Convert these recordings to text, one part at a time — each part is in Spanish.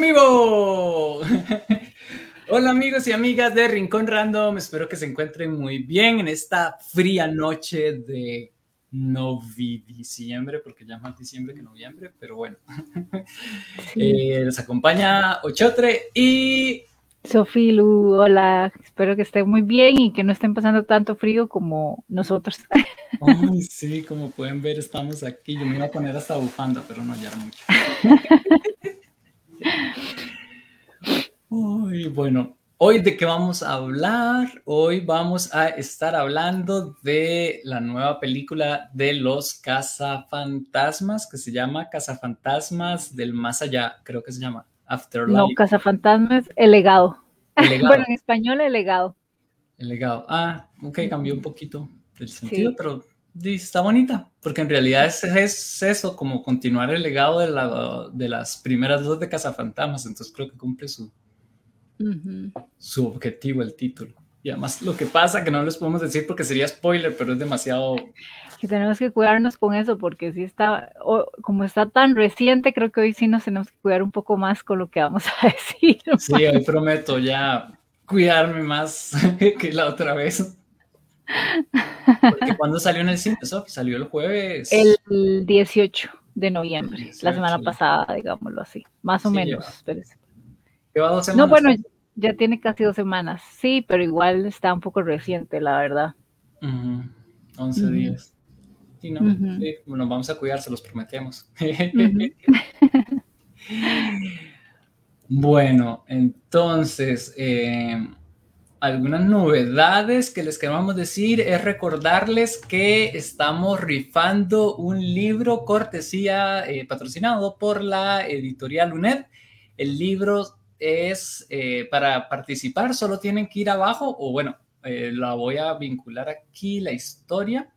vivo! Hola amigos y amigas de Rincón Random, espero que se encuentren muy bien en esta fría noche de noviembre, porque ya más diciembre que noviembre, pero bueno. Eh, nos acompaña Ochotre y... Sofilu, hola, espero que estén muy bien y que no estén pasando tanto frío como nosotros. Ay, sí, como pueden ver, estamos aquí. Yo me iba a poner hasta bufanda, pero no, ya mucho. Uy, bueno, hoy de qué vamos a hablar? Hoy vamos a estar hablando de la nueva película de los cazafantasmas que se llama Cazafantasmas del Más Allá, creo que se llama Afterlife. No, Cazafantasmas, El Legado. bueno, en español, El Legado. El Legado. Ah, ok, cambió un poquito el sentido, pero está bonita, porque en realidad es, es, eso, como continuar el legado de, la, de las primeras dos de Cazafantasmas, entonces creo que cumple su, su objetivo, el título. Y además lo que pasa, que no les podemos decir porque sería spoiler, pero es demasiado... Que tenemos que cuidarnos con eso porque si está, como está tan reciente, creo que hoy sí nos tenemos que cuidar un poco más con lo que vamos a decir. Sí, hoy prometo ya cuidarme más que la otra vez. Porque cuando salió en el cine, salió el jueves. El 18 de noviembre, la semana pasada, digámoslo así, más o menos. No, bueno, ya tiene casi dos semanas, sí, pero igual está un poco reciente, la verdad. 11 días. Sí, no, bueno, vamos a cuidar, se los prometemos. bueno, entonces, eh, algunas novedades que les queremos decir es recordarles que estamos rifando un libro cortesía eh, patrocinado por la editorial UNED. El libro es eh, para participar, solo tienen que ir abajo, o bueno, eh, la voy a vincular aquí, la historia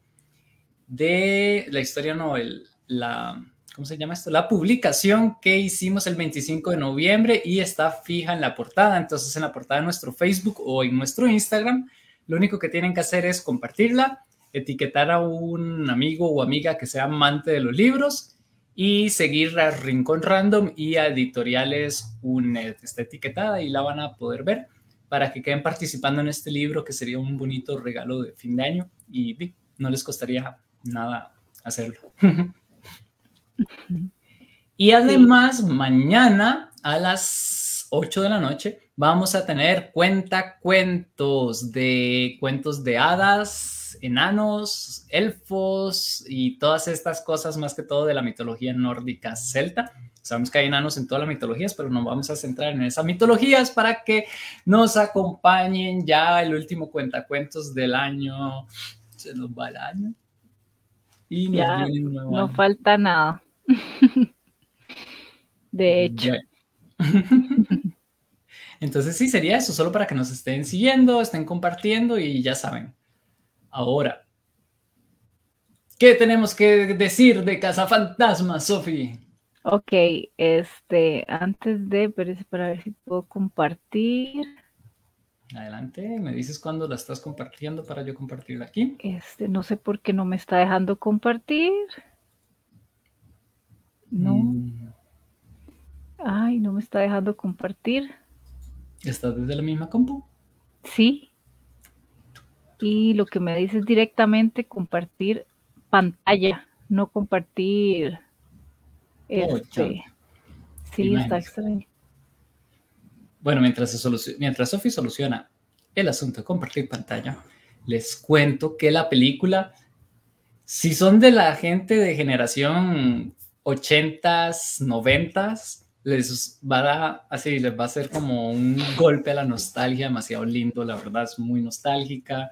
de, la historia no, el, la, ¿cómo se llama esto? La publicación que hicimos el 25 de noviembre y está fija en la portada, entonces en la portada de nuestro Facebook o en nuestro Instagram, lo único que tienen que hacer es compartirla, etiquetar a un amigo o amiga que sea amante de los libros y seguir a Rincón Random y a Editoriales UNED. Está etiquetada y la van a poder ver para que queden participando en este libro que sería un bonito regalo de fin de año y no les costaría nada hacerlo. y además, mañana a las 8 de la noche vamos a tener cuenta cuentos de cuentos de hadas, enanos, elfos y todas estas cosas, más que todo de la mitología nórdica celta. Sabemos que hay enanos en todas las mitologías, pero nos vamos a centrar en esas mitologías para que nos acompañen ya el último cuentacuentos del año. Se nos va el año. Y ya, no falta nada. De hecho. Entonces sí, sería eso, solo para que nos estén siguiendo, estén compartiendo y ya saben, Ahora, ¿qué tenemos que decir de Casa Fantasma, Sofi? Ok, este, antes de, pero para ver si puedo compartir. Adelante, me dices cuándo la estás compartiendo para yo compartirla aquí. Este, no sé por qué no me está dejando compartir. No. Mm. Ay, no me está dejando compartir. ¿Estás desde la misma compu? Sí y lo que me dice es directamente compartir pantalla, no compartir este. sí, está extraño. Bueno, mientras, se Sophie soluciona el asunto de compartir pantalla, les cuento que la película, si son de la gente de generación 80s, 90s, les va a así, les va a hacer como un golpe a la nostalgia demasiado lindo, la verdad es muy nostálgica,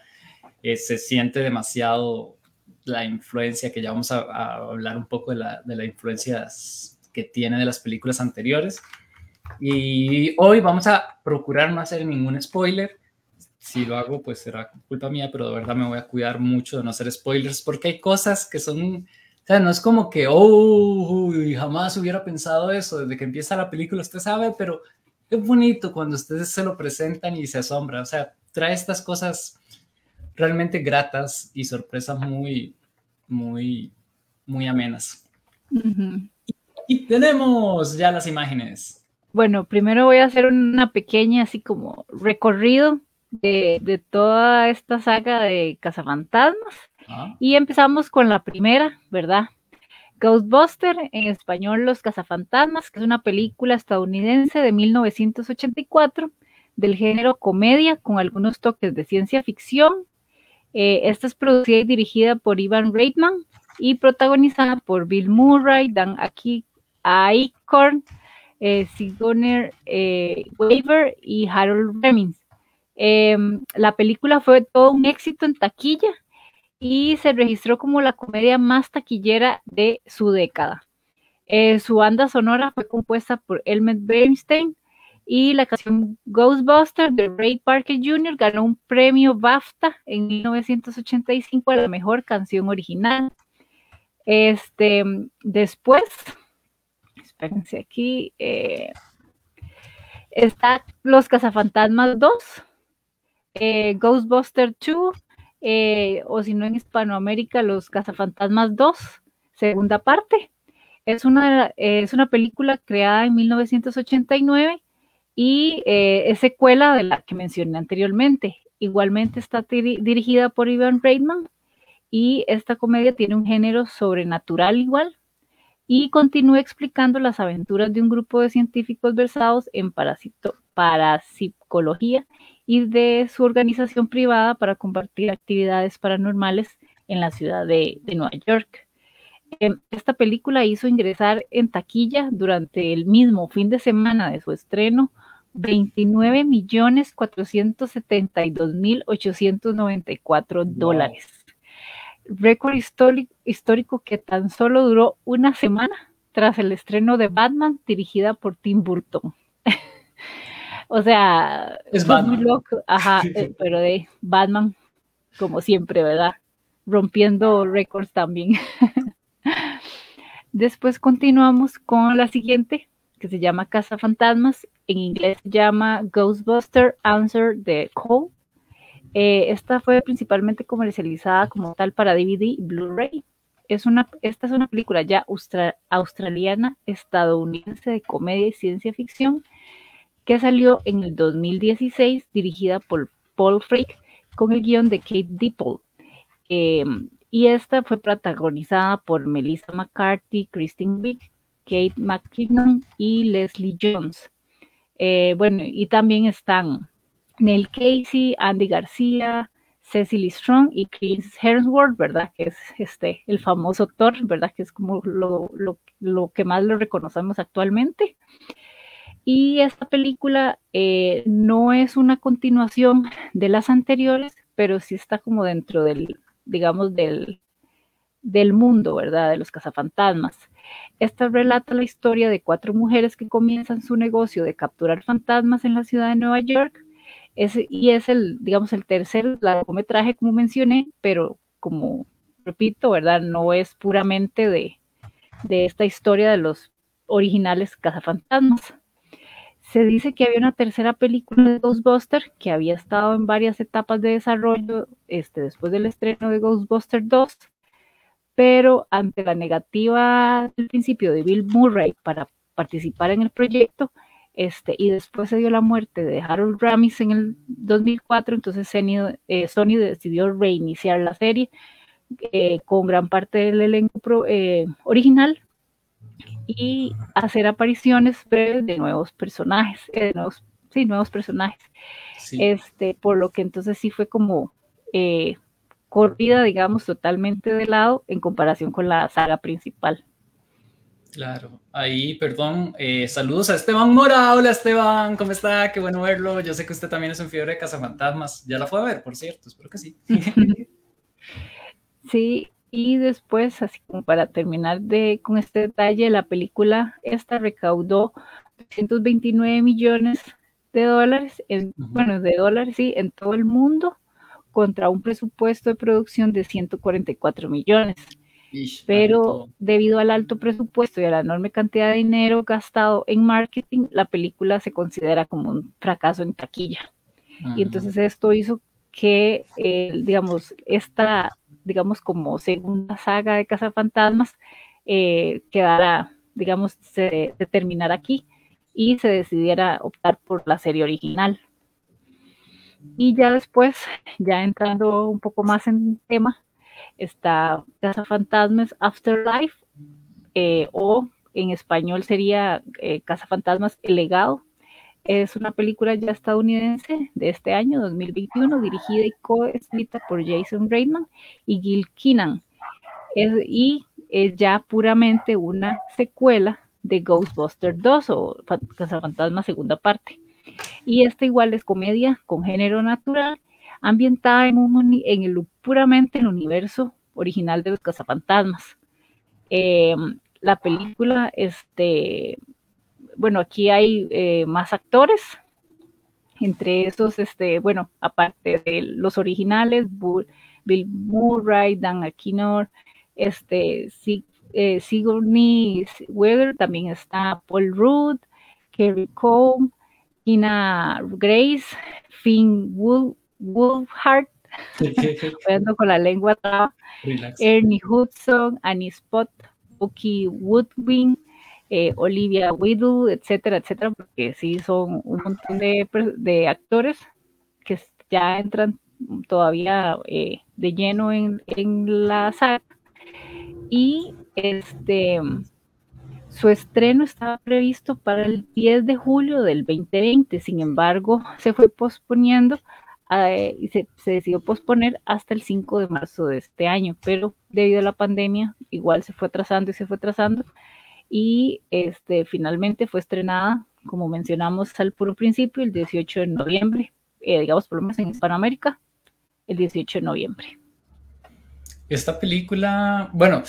eh, se siente demasiado la influencia, que ya vamos a, hablar un poco de la, de influencia que tiene de las películas anteriores. Y hoy vamos a procurar no hacer ningún spoiler. Si lo hago, pues será culpa mía, pero de verdad me voy a cuidar mucho de no hacer spoilers porque hay cosas que son, o sea, no es como que, oh, jamás hubiera pensado eso. Desde que empieza la película, usted sabe, pero es bonito cuando ustedes se lo presentan y se asombra. O sea, trae estas cosas realmente gratas y sorpresas muy, muy, muy amenas. y, tenemos ya las imágenes. Bueno, primero voy a hacer una pequeña, así como recorrido de, toda esta saga de cazafantasmas. Ah. Y empezamos con la primera, ¿verdad? Ghostbuster, en español Los cazafantasmas, que es una película estadounidense de 1984 del género comedia con algunos toques de ciencia ficción. Eh, esta es producida y dirigida por Ivan Reitman y protagonizada por Bill Murray, Dan Aki, Aikorn, eh, Sigourney eh, Weaver y Harold Remings. Em, la película fue todo un éxito en taquilla y se registró como la comedia más taquillera de su década. Eh, su banda sonora fue compuesta por Elmer Bernstein y la canción Ghostbuster de Ray Parker Jr. ganó un premio BAFTA en 1985 a la mejor canción original. Este, después, espérense aquí, eh, está Los Cazafantasmas 2, eh, Ghostbuster 2, eh, o si no en Hispanoamérica, Los Cazafantasmas 2, segunda parte. Es una, es una película creada en 1989 y es secuela de la que mencioné anteriormente. Igualmente está dirigida por Ivan Reitman y esta comedia tiene un género sobrenatural igual y continúa explicando las aventuras de un grupo de científicos versados en parapsicología y de su organización privada para compartir actividades paranormales en la ciudad de, Nueva York. Em, esta película hizo ingresar en taquilla durante el mismo fin de semana de su estreno 29 millones 472 mil 894 dólares récord histórico, que tan solo duró una semana tras el estreno de Batman dirigida por Tim Burton. o sea, es Muy loco, ajá, eh, pero de Batman, como siempre, ¿verdad? Rompiendo récords también. Después continuamos con la siguiente, que se llama Casa Fantasmas. En inglés se llama Ghostbuster Answer the Call. Eh, esta fue principalmente comercializada como tal para DVD y Blu-ray. Es una, esta es una película ya australiana, estadounidense de comedia y ciencia ficción que salió en el 2016, dirigida por Paul Frick con el guion de Kate Dipple. Em, y esta fue protagonizada por Melissa McCarthy, Christine Wiig, Kate McKinnon y Leslie Jones. Eh, bueno, y también están Neil Casey, Andy García, Cecily Strong y Chris Hemsworth, ¿verdad? Que es este, el famoso Thor, ¿verdad? Que es como lo, que más lo reconocemos actualmente. Y esta película eh, no es una continuación de las anteriores, pero sí está como dentro del, digamos, del, del mundo, ¿verdad? De los cazafantasmas. Esta relata la historia de cuatro mujeres que comienzan su negocio de capturar fantasmas en la ciudad de Nueva York y es el, digamos, el tercer largometraje, como mencioné, pero como repito, ¿verdad? No es puramente de, de esta historia de los originales cazafantasmas. Se dice que había una tercera película de Ghostbuster que había estado en varias etapas de desarrollo este, después del estreno de Ghostbuster 2, pero ante la negativa del principio de Bill Murray para participar en el proyecto, este, y después se dio la muerte de Harold Ramis en el 2004, entonces eh, Sony, decidió reiniciar la serie eh, con gran parte del elenco eh, original y hacer apariciones breves de nuevos personajes, de nuevos, sí, nuevos personajes. Este, por lo que entonces sí fue como corrida, digamos, totalmente de lado en comparación con la saga principal. Claro, ahí, perdón, eh, saludos a Esteban Mora. Hola Esteban, ¿cómo está? Qué bueno verlo. Yo sé que usted también es un fiebre de cazafantasmas. Ya la fue a ver, por cierto, espero que sí. sí, y después, así como para terminar de, con este detalle, la película esta recaudó 329 millones de dólares, en, bueno, de dólares, sí, en todo el mundo, contra un presupuesto de producción de 144 millones pero debido al alto presupuesto y a la enorme cantidad de dinero gastado en marketing, la película se considera como un fracaso en taquilla. Y entonces esto hizo que, eh, digamos, esta, digamos, como segunda saga de Cazafantasmas eh, quedara, digamos, se, terminara aquí y se decidiera optar por la serie original. Y ya después, ya entrando un poco más en tema, está Casa Fantasmas Afterlife, eh, o en español sería eh, Casa Fantasmas El Legado. Es una película ya estadounidense de este año, 2021, dirigida y co-escrita por Jason Reitman y Gil Keenan. y es ya puramente una secuela de Ghostbusters 2 o Fantasma segunda parte. Y esta igual es comedia con género natural, ambientada en, un, en el, puramente en el universo original de los cazafantasmas. Eh, la película, este, bueno, aquí hay eh, más actores, entre esos, este, bueno, aparte de los originales, Bill Murray, Dan Akinor, este, eh, Sigourney Weaver, también está Paul Rudd, Kerry Cole, Tina Grace, Finn Wolfhard, con la lengua Ernie Hudson, Annie Spot, Bucky Woodwing, eh, Olivia Whittle, etcétera, etcétera, porque sí son un montón de, actores que ya entran todavía eh, de lleno en, en la saga. Y este su estreno estaba previsto para el 10 de julio del 2020, sin embargo, se fue posponiendo eh, y se, decidió posponer hasta el 5 de marzo de este año, pero debido a la pandemia, igual se fue atrasando y se fue atrasando, y este, finalmente fue estrenada, como mencionamos al puro principio, el 18 de noviembre, eh, digamos por lo menos en Hispanoamérica, el 18 de noviembre. Esta película, bueno,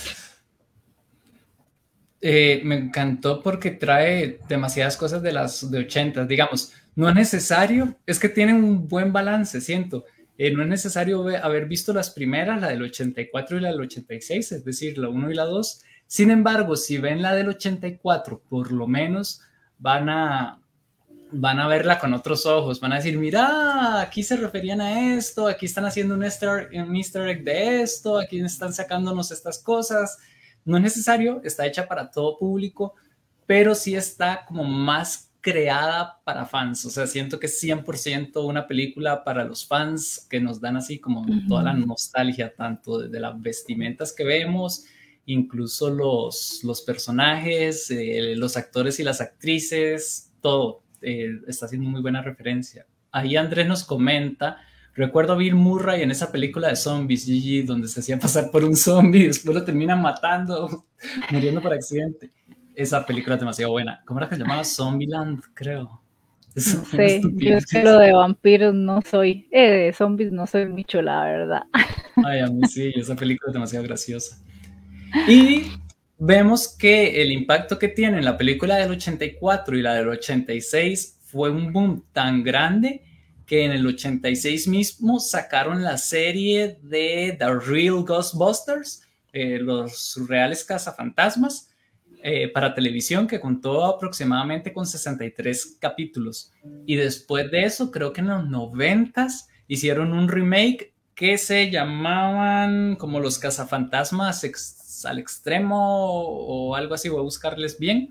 eh, me encantó porque trae demasiadas cosas de las de 80, digamos, no es necesario, es que tienen un buen balance, siento. Eh, no es necesario haber visto las primeras, la del 84 y la del 86, es decir, la 1 y la 2. Sin embargo, si ven la del 84, por lo menos van a, van a verla con otros ojos, van a decir, mira, aquí se referían a esto, aquí están haciendo un easter, un egg de esto, aquí están sacándonos estas cosas no es necesario, está hecha para todo público, pero sí está como más creada para fans. O sea, siento que es 100% una película para los fans que nos dan así como toda la nostalgia, tanto de, las vestimentas que vemos, incluso los, los personajes, eh, los actores y las actrices, todo. Eh, está haciendo muy buena referencia. Ahí Andrés nos comenta Recuerdo a Bill Murray en esa película de zombies, Gigi, donde se hacía pasar por un zombie y después lo terminan matando, muriendo por accidente. Esa película es demasiado buena. ¿Cómo era que se llamaba? Zombieland, creo. Sí, yo es que lo de vampiros no soy, eh, de zombies no soy mucho, la verdad. Ay, a mí sí, esa película es demasiado graciosa. Y vemos que el impacto que tiene la película del 84 y la del 86 fue un boom tan grande que en el 86 mismo sacaron la serie de The Real Ghostbusters, eh, los reales cazafantasmas, eh, para televisión que contó aproximadamente con 63 capítulos. Y después de eso, creo que en los 90 hicieron un remake que se llamaban como los cazafantasmas al extremo o algo así, voy a buscarles bien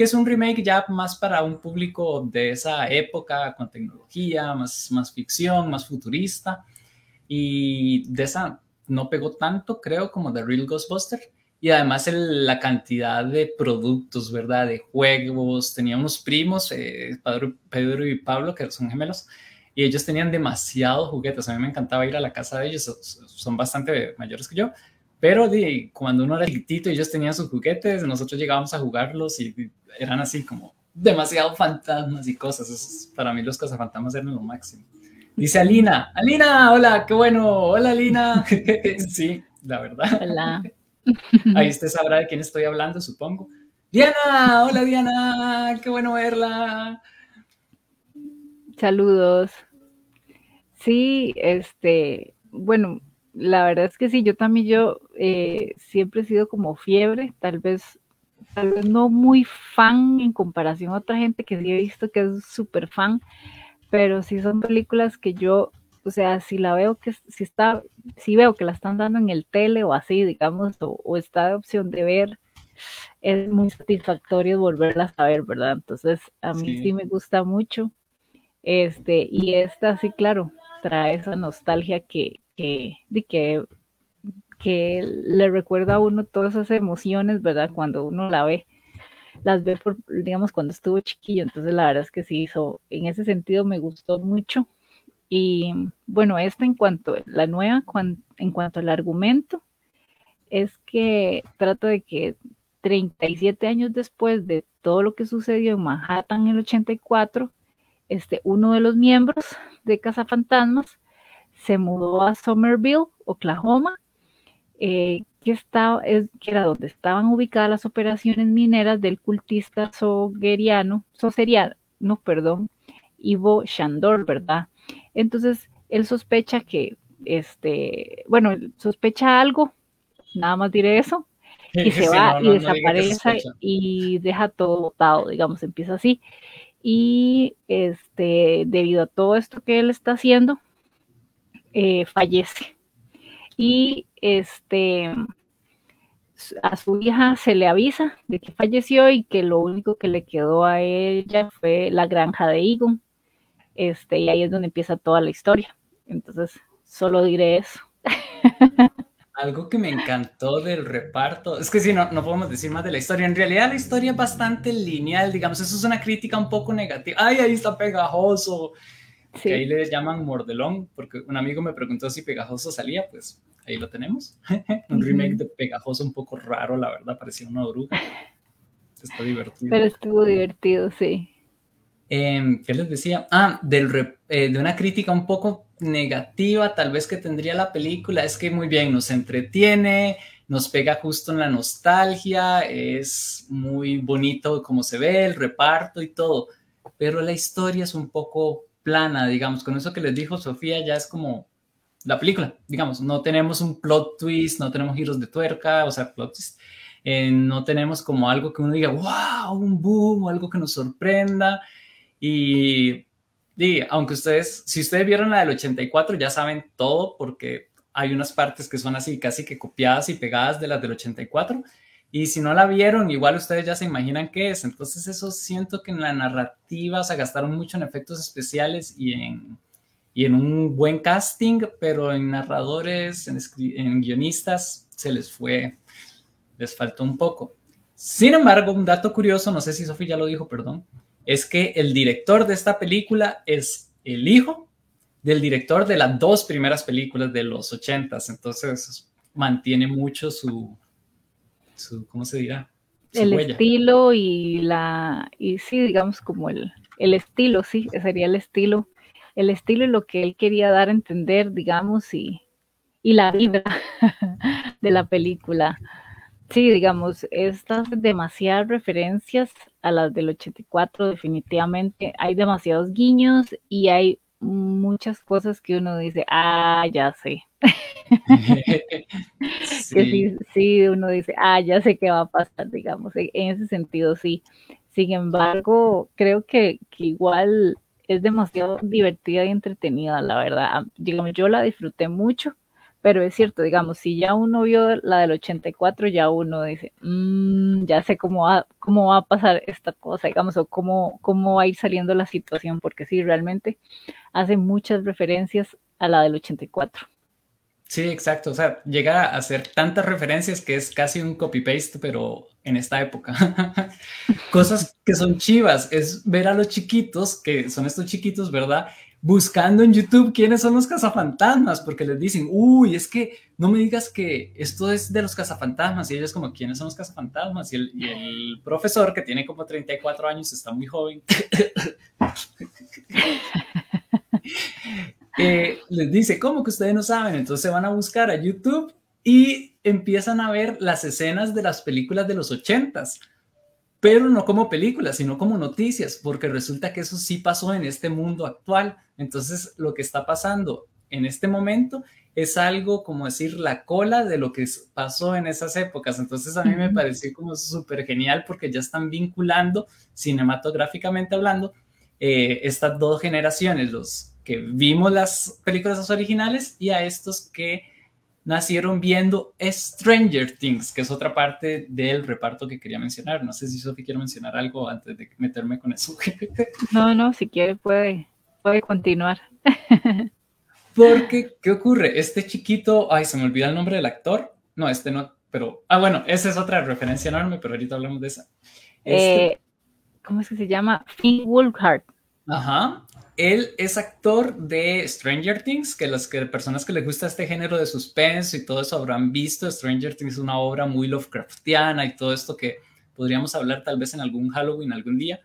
que es un remake ya más para un público de esa época, con tecnología, más, más ficción, más futurista. Y de esa no pegó tanto, creo, como The Real Ghostbuster. Y además la cantidad de productos, ¿verdad? De juegos. Tenía unos primos, eh, Pedro, y Pablo, que son gemelos, y ellos tenían demasiados juguetes. A mí me encantaba ir a la casa de ellos, son bastante mayores que yo. Pero cuando uno era chiquitito y ellos tenían sus juguetes, nosotros llegábamos a jugarlos y eran así como demasiado fantasmas y cosas. para mí los cazafantasmas eran lo máximo. Dice Alina, Alina, hola, qué bueno, hola Alina. sí, la verdad. Hola. Ahí usted sabrá de quién estoy hablando, supongo. Diana, hola Diana, qué bueno verla. Saludos. Sí, este, bueno, la verdad es que sí, yo también yo eh, siempre he sido como fiebre, tal vez, tal vez no muy fan en comparación a otra gente que sí he visto que es súper fan, pero sí son películas que yo, o sea, si la veo que si está, si veo que la están dando en el tele o así, digamos, o, está de opción de ver, es muy satisfactorio volverlas a ver, ¿verdad? Entonces, a mí sí, me gusta mucho. Este, y esta sí, claro, trae esa nostalgia que, que, de que, que le recuerda a uno todas esas emociones, ¿verdad? Cuando uno la ve, las ve por, digamos, cuando estuvo chiquillo. Entonces, la verdad es que sí hizo, en ese sentido me gustó mucho. Y bueno, esta en cuanto, la nueva, en cuanto al argumento, es que trata de que 37 años después de todo lo que sucedió en Manhattan en el 84, este, uno de los miembros de Cazafantasmas se mudó a Somerville, Oklahoma, eh, que, estaba, es, que era donde estaban ubicadas las operaciones mineras del cultista sogeriano, no, perdón, Ivo Shandor, ¿verdad? Entonces, él sospecha que, este, bueno, sospecha algo, nada más diré eso, y se va y desaparece y deja todo botado, digamos, empieza así. Y este, debido a todo esto que él está haciendo, eh, fallece. Y este, a su hija se le avisa de que falleció y que lo único que le quedó a ella fue la granja de Egon. Este, y ahí es donde empieza toda la historia. Entonces, solo diré eso. Algo que me encantó del reparto, es que si no, no podemos decir más de la historia. En realidad la historia es bastante lineal, digamos, eso es una crítica un poco negativa. Ay, ahí está pegajoso. Que ahí le llaman mordelón, porque un amigo me preguntó si pegajoso salía, pues ahí lo tenemos. un remake de pegajoso un poco raro, la verdad, parecía una oruga. Está divertido. Pero estuvo divertido, sí. Em, ¿Qué les decía? Ah, del, eh, de una crítica un poco negativa tal vez que tendría la película. Es que muy bien nos entretiene, nos pega justo en la nostalgia, es muy bonito como se ve, el reparto y todo, pero la historia es un poco plana, digamos, con eso que les dijo Sofía ya es como la película, digamos, no tenemos un plot twist, no tenemos giros de tuerca, o sea, plot twist, eh, no tenemos como algo que uno diga, wow, un boom, o algo que nos sorprenda, y, aunque ustedes, si ustedes vieron la del 84, ya saben todo porque hay unas partes que son así casi que copiadas y pegadas de las del 84. Y si no la vieron, igual ustedes ya se imaginan qué es. Entonces eso siento que en la narrativa se gastaron mucho en efectos especiales y en, y en un buen casting, pero en narradores, en, en guionistas, se les fue, les faltó un poco. Sin embargo, un dato curioso, no sé si Sofía ya lo dijo, perdón, es que el director de esta película es el hijo del director de las dos primeras películas de los ochentas, entonces mantiene mucho su, su ¿cómo se dirá? el estilo y la, y sí, digamos como el, el estilo, sí, sería el estilo, el estilo y lo que él quería dar a entender, digamos, y, y la vibra de la película. Sí, digamos, estas demasiadas referencias a las del 84, definitivamente hay demasiados guiños y hay muchas cosas que uno dice, ah, ya sé. sí. Que sí, sí, uno dice, ah, ya sé qué va a pasar, digamos, en ese sentido sí. Sin embargo, creo que, que igual es demasiado divertida y entretenida, la verdad. Digamos, yo la disfruté mucho pero es cierto, digamos, si ya uno vio la del 84, ya uno dice, mmm, ya sé cómo va, cómo va a pasar esta cosa, digamos, o cómo, cómo va a ir saliendo la situación, porque sí, realmente hace muchas referencias a la del 84. Sí, exacto. O sea, llega a hacer tantas referencias que es casi un copy-paste, pero en esta época. Cosas que son chivas es ver a los chiquitos, que son estos chiquitos, ¿verdad? Buscando en YouTube quiénes son los cazafantasmas, porque les dicen, uy, es que no me digas que esto es de los cazafantasmas, y ellos como, ¿quiénes son los cazafantasmas? Y el, profesor, que tiene como 34 años, está muy joven, eh, les dice, ¿cómo que ustedes no saben? Entonces van a buscar a YouTube y empiezan a ver las escenas de las películas de los ochentas pero no como películas, sino como noticias, porque resulta que eso sí pasó en este mundo actual. Entonces, lo que está pasando en este momento es algo como decir la cola de lo que pasó en esas épocas. Entonces, a mí me pareció como súper genial porque ya están vinculando cinematográficamente hablando eh, estas dos generaciones, los que vimos las películas originales y a estos que nacieron viendo Stranger Things, que es otra parte del reparto que quería mencionar. No sé si Sofi quiere mencionar algo antes de meterme con eso. No, no, si quiere puede, puede continuar. Porque, ¿qué ocurre? Este chiquito, ay, se me olvida el nombre del actor. No, este no, pero, ah, bueno, esa es otra referencia enorme, pero ahorita hablamos de esa. Este, eh, ¿Cómo es que se llama? Finn Wolfhard. Ajá. Él es actor de Stranger Things, que las que, personas que les gusta este género de suspenso y todo eso habrán visto. Stranger Things es una obra muy Lovecraftiana y todo esto que podríamos hablar tal vez en algún Halloween algún día.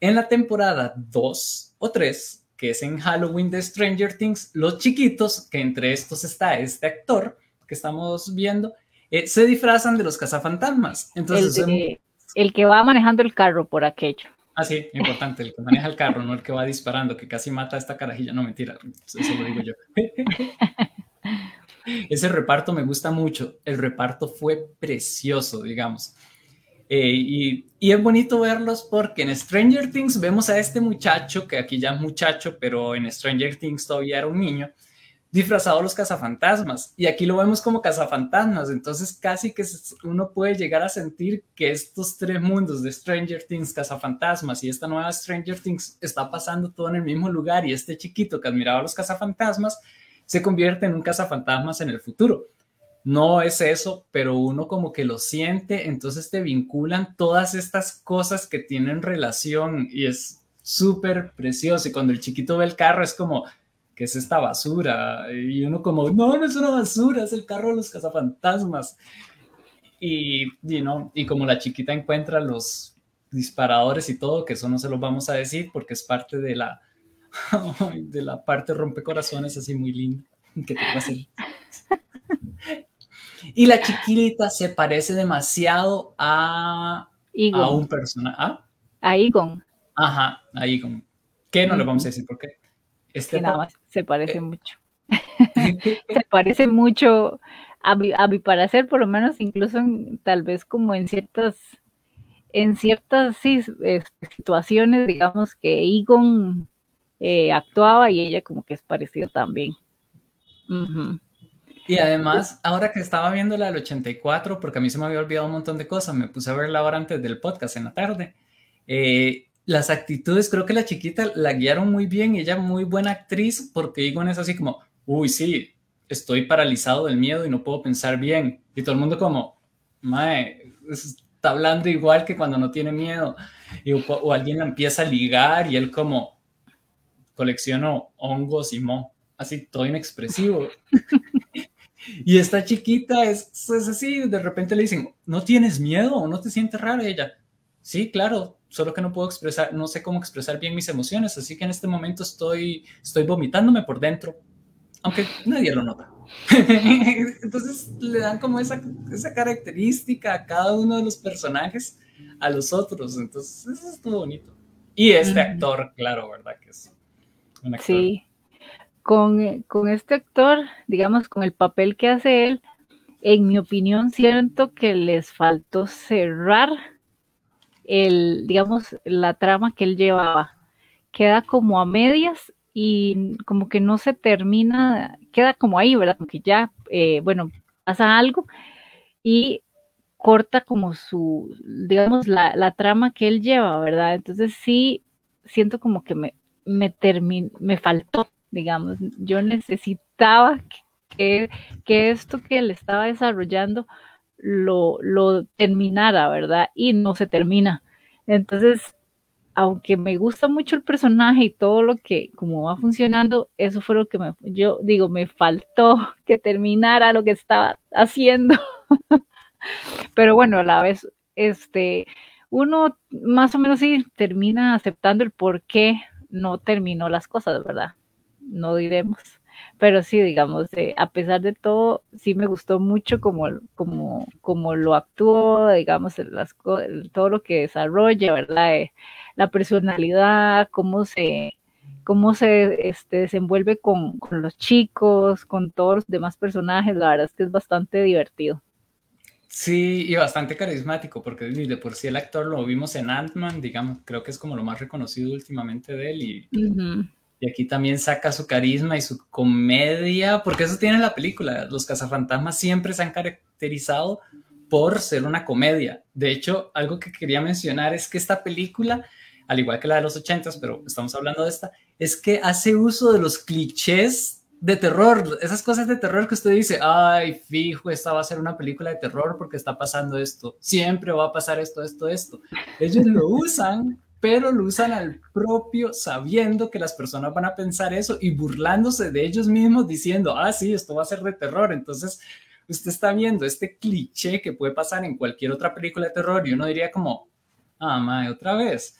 En la temporada 2 o 3, que es en Halloween de Stranger Things, los chiquitos, que entre estos está este actor que estamos viendo, eh, se disfrazan de los cazafantasmas. Entonces, el, el que va manejando el carro por aquello. Ah, sí, importante, el que maneja el carro, no el que va disparando, que casi mata a esta carajilla. No, mentira, eso lo digo yo. Ese reparto me gusta mucho. El reparto fue precioso, digamos. Eh, y, y, es bonito verlos porque en Stranger Things vemos a este muchacho, que aquí ya es muchacho, pero en Stranger Things todavía era un niño, disfrazado los cazafantasmas. Y aquí lo vemos como cazafantasmas. Entonces casi que uno puede llegar a sentir que estos tres mundos de Stranger Things, cazafantasmas y esta nueva Stranger Things está pasando todo en el mismo lugar y este chiquito que admiraba a los cazafantasmas se convierte en un cazafantasmas en el futuro. No es eso, pero uno como que lo siente, entonces te vinculan todas estas cosas que tienen relación y es súper precioso. Y cuando el chiquito ve el carro es como, ¿qué es esta basura? Y uno como, no, no es una basura, es el carro de los cazafantasmas. Y, y, no, y como la chiquita encuentra los disparadores y todo, que eso no se los vamos a decir porque es parte de la, de la parte rompecorazones así muy linda que te hacer. Y la chiquita se parece demasiado a, a un personaje. ¿ah? A Egon. Ajá, a Egon. ¿Qué no le vamos a decir por qué? Este nada más se parece eh. mucho. se parece mucho a mi, a mi parecer, por lo menos incluso tal vez como en ciertas, en ciertas situaciones, digamos que Egon eh, actuaba y ella como que es parecida también. Y además, ahora que estaba viendo la del 84, porque a mí se me había olvidado un montón de cosas, me puse a verla ahora antes del podcast en la tarde. Eh, las actitudes, creo que la chiquita la guiaron muy bien, ella muy buena actriz, porque Egon es así como, uy, sí, estoy paralizado del miedo y no puedo pensar bien. Y todo el mundo como, mae, está hablando igual que cuando no tiene miedo. Y, o, alguien la empieza a ligar y él como, colecciono hongos y mo, así todo inexpresivo. y esta chiquita es, es así, de repente le dicen, ¿no tienes miedo o no te sientes raro? Ella, sí, claro, solo que no puedo expresar, no sé cómo expresar bien mis emociones, así que en este momento estoy, estoy vomitándome por dentro, aunque nadie lo nota. Entonces le dan como esa, esa característica a cada uno de los personajes a los otros, entonces eso es todo bonito. Y este actor, claro, ¿verdad? Que es un actor. Sí, con, con este actor, digamos, con el papel que hace él, en mi opinión, siento que les faltó cerrar el, digamos, la trama que él llevaba. Queda como a medias y como que no se termina, queda como ahí, ¿verdad? Porque ya, eh, bueno, pasa algo y corta como su, digamos, la, la, trama que él lleva, ¿verdad? Entonces sí, siento como que me, me, me faltó, digamos, yo necesitaba que, que esto que él estaba desarrollando lo, lo terminara, ¿verdad? Y no se termina. Entonces, aunque me gusta mucho el personaje y todo lo que, como va funcionando, eso fue lo que me, yo digo, me faltó que terminara lo que estaba haciendo. Pero bueno, a la vez, este, uno más o menos sí termina aceptando el por qué no terminó las cosas, ¿verdad? No diremos pero sí, digamos, eh, a pesar de todo, sí me gustó mucho como, como, como lo actuó, digamos, las, todo lo que desarrolla, ¿verdad? Eh, la personalidad, cómo se, cómo se este, desenvuelve con, con, los chicos, con todos los demás personajes, la verdad es que es bastante divertido. Sí, y bastante carismático, porque de por sí el actor lo vimos en Ant-Man, digamos, creo que es como lo más reconocido últimamente de él y Y aquí también saca su carisma y su comedia, porque eso tiene la película. Los cazafantasmas siempre se han caracterizado por ser una comedia. De hecho, algo que quería mencionar es que esta película, al igual que la de los ochentas, pero estamos hablando de esta, es que hace uso de los clichés de terror, esas cosas de terror que usted dice, ay, fijo, esta va a ser una película de terror porque está pasando esto, siempre va a pasar esto, esto, esto. Ellos lo usan, pero lo usan al propio sabiendo que las personas van a pensar eso y burlándose de ellos mismos diciendo, ah, sí, esto va a ser de terror. Entonces, usted está viendo este cliché que puede pasar en cualquier otra película de terror y uno diría como, ah, mae, otra vez.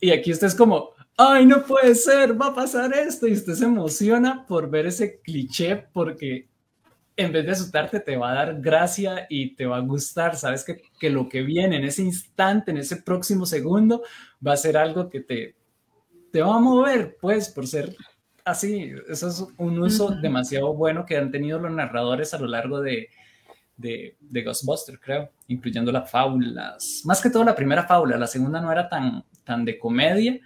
Y aquí usted es como, ay, no puede ser, va a pasar esto. Y usted se emociona por ver ese cliché porque en vez de asustarte te va a dar gracia y te va a gustar. Sabes que, que lo que viene en ese instante, en ese próximo segundo, va a ser algo que te, te va a mover, pues, por ser así. Eso es un uso demasiado bueno que han tenido los narradores a lo largo de, de, de Ghostbusters, creo, incluyendo las fábulas. Más que todo la primera fábula, la segunda no era tan, tan de comedia,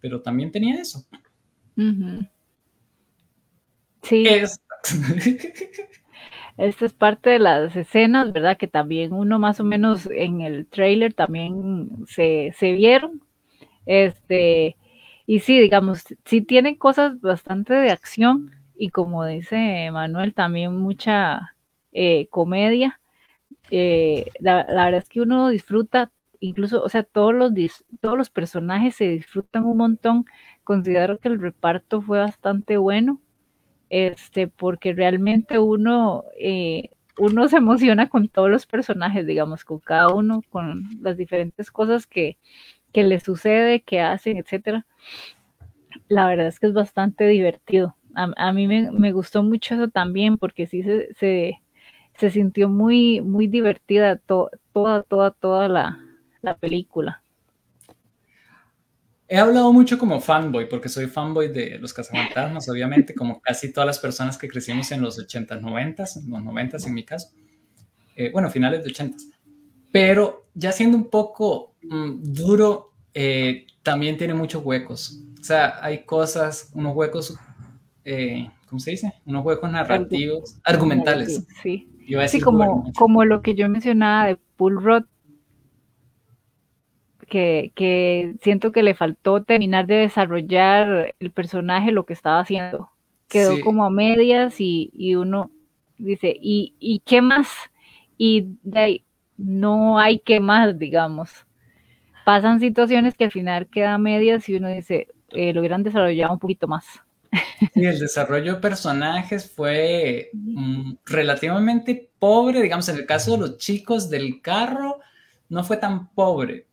pero también tenía eso. Sí. Esta es parte de las escenas, ¿verdad? Que también uno más o menos en el trailer también se, vieron. Este, y sí, digamos, sí tienen cosas bastante de acción y como dice Manuel, también mucha eh, comedia. Eh, la, la, verdad es que uno disfruta incluso, o sea, todos los, todos los personajes se disfrutan un montón. Considero que el reparto fue bastante bueno, este, porque realmente uno, eh, uno se emociona con todos los personajes, digamos, con cada uno, con las diferentes cosas que, que le sucede, que hacen, etcétera. La verdad es que es bastante divertido. A, mí me, gustó mucho eso también, porque sí se, se, sintió muy, muy divertida toda, toda, toda la, la película. He hablado mucho como fanboy, porque soy fanboy de los cazafantasmas, obviamente, como casi todas las personas que crecimos en los 80s, 90s, los 90s en mi caso. Eh, bueno, finales de 80s. Pero ya siendo un poco mm, duro, eh, también tiene muchos huecos. O sea, hay cosas, unos huecos, eh, ¿cómo se dice? Unos huecos narrativos, argumentales. Sí, sí como, como lo que yo mencionaba de Pull Rod, que, siento que le faltó terminar de desarrollar el personaje lo que estaba haciendo. Quedó como a medias y, uno dice, ¿y, ¿y, qué más? Y de ahí, no hay qué más, digamos. Pasan situaciones que al final quedan a medias y uno dice, eh, lo hubieran desarrollado un poquito más. Sí, el desarrollo de personajes fue mm, relativamente pobre, digamos, en el caso de los chicos del carro, no fue tan pobre,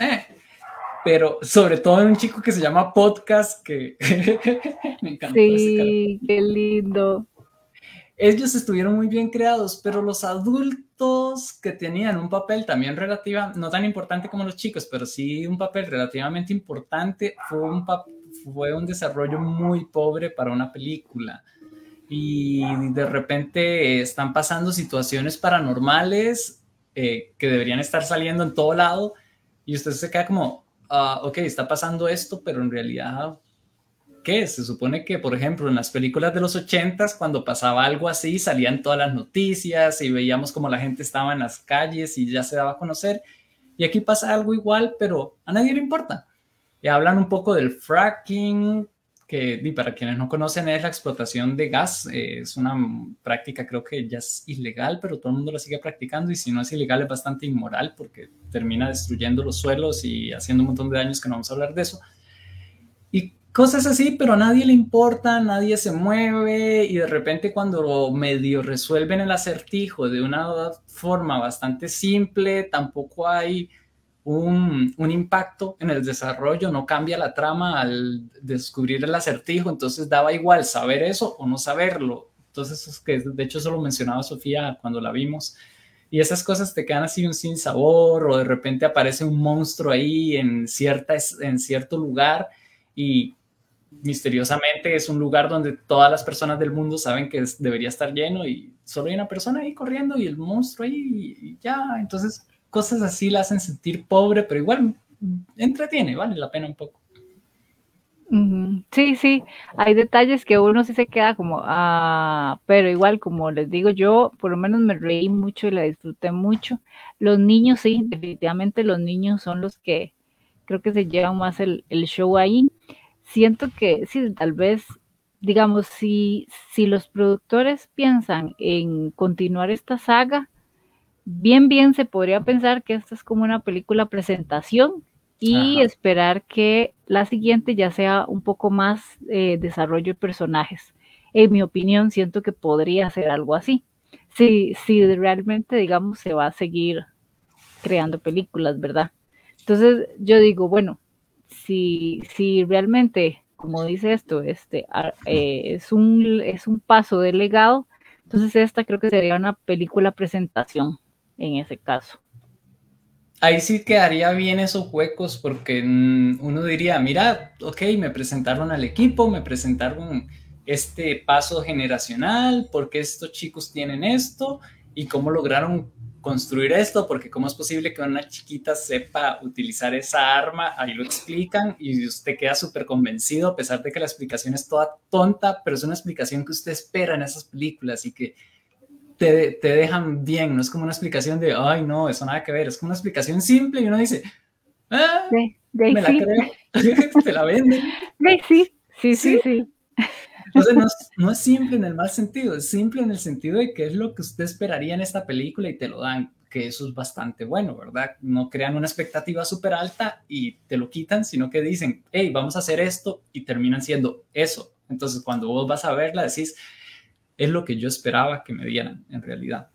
eh, pero sobre todo en un chico que se llama Podcast, que me encantó. Sí, qué lindo. Ellos estuvieron muy bien creados, pero los adultos que tenían un papel también relativa, no tan importante como los chicos, pero sí un papel relativamente importante, fue un, fue un desarrollo muy pobre para una película. Y de repente están pasando situaciones paranormales eh, que deberían estar saliendo en todo lado y usted se queda como, uh, ok, está pasando esto, pero en realidad, ¿qué Se supone que, por ejemplo, en las películas de los ochentas, cuando pasaba algo así, salían todas las noticias y veíamos como la gente estaba en las calles y ya se daba a conocer. Y aquí pasa algo igual, pero a nadie le importa. Y hablan un poco del fracking, que para quienes no conocen es la explotación de gas, eh, es una práctica creo que ya es ilegal, pero todo el mundo la sigue practicando y si no es ilegal es bastante inmoral porque termina destruyendo los suelos y haciendo un montón de daños que no vamos a hablar de eso. Y cosas así, pero a nadie le importa, nadie se mueve y de repente cuando medio resuelven el acertijo de una forma bastante simple, tampoco hay un, impacto en el desarrollo, no cambia la trama al descubrir el acertijo, entonces daba igual saber eso o no saberlo. Entonces, es que de hecho eso lo mencionaba Sofía cuando la vimos. Y esas cosas te quedan así un sin sabor o de repente aparece un monstruo ahí en, cierta, en cierto lugar y misteriosamente es un lugar donde todas las personas del mundo saben que debería estar lleno y solo hay una persona ahí corriendo y el monstruo ahí y ya. Entonces cosas así la hacen sentir pobre, pero igual entretiene, vale la pena un poco. Sí, sí, hay detalles que uno sí se queda como, ah, pero igual como les digo yo, por lo menos me reí mucho y la disfruté mucho. Los niños, sí, definitivamente los niños son los que creo que se llevan más el, show ahí. Siento que sí, tal vez, digamos, si, si los productores piensan en continuar esta saga, bien, bien se podría pensar que esta es como una película presentación y esperar que la siguiente ya sea un poco más eh, desarrollo de personajes. En mi opinión, siento que podría ser algo así. Si, si realmente, digamos, se va a seguir creando películas, ¿verdad? Entonces yo digo, bueno, si, si realmente, como dice esto, este, eh, es, un, es un paso de legado, entonces esta creo que sería una película presentación en ese caso. Ahí sí quedaría bien esos huecos porque mm, uno diría, mira, ok, me presentaron al equipo, me presentaron este paso generacional, porque estos chicos tienen esto y cómo lograron construir esto, porque cómo es posible que una chiquita sepa utilizar esa arma, ahí lo explican y usted queda súper convencido a pesar de que la explicación es toda tonta, pero es una explicación que usted espera en esas películas y que te, dejan bien, no es como una explicación de, ay, no, eso nada que ver, es como una explicación simple y uno dice, ah, me la creo, te la venden. Sí, sí, sí, sí. Entonces no es, simple en el mal sentido, es simple en el sentido de que es lo que usted esperaría en esta película y te lo dan, que eso es bastante bueno, ¿verdad? No crean una expectativa súper alta y te lo quitan, sino que dicen, hey, vamos a hacer esto y terminan siendo eso. Entonces cuando vos vas a verla decís, es lo que yo esperaba que me dieran en realidad.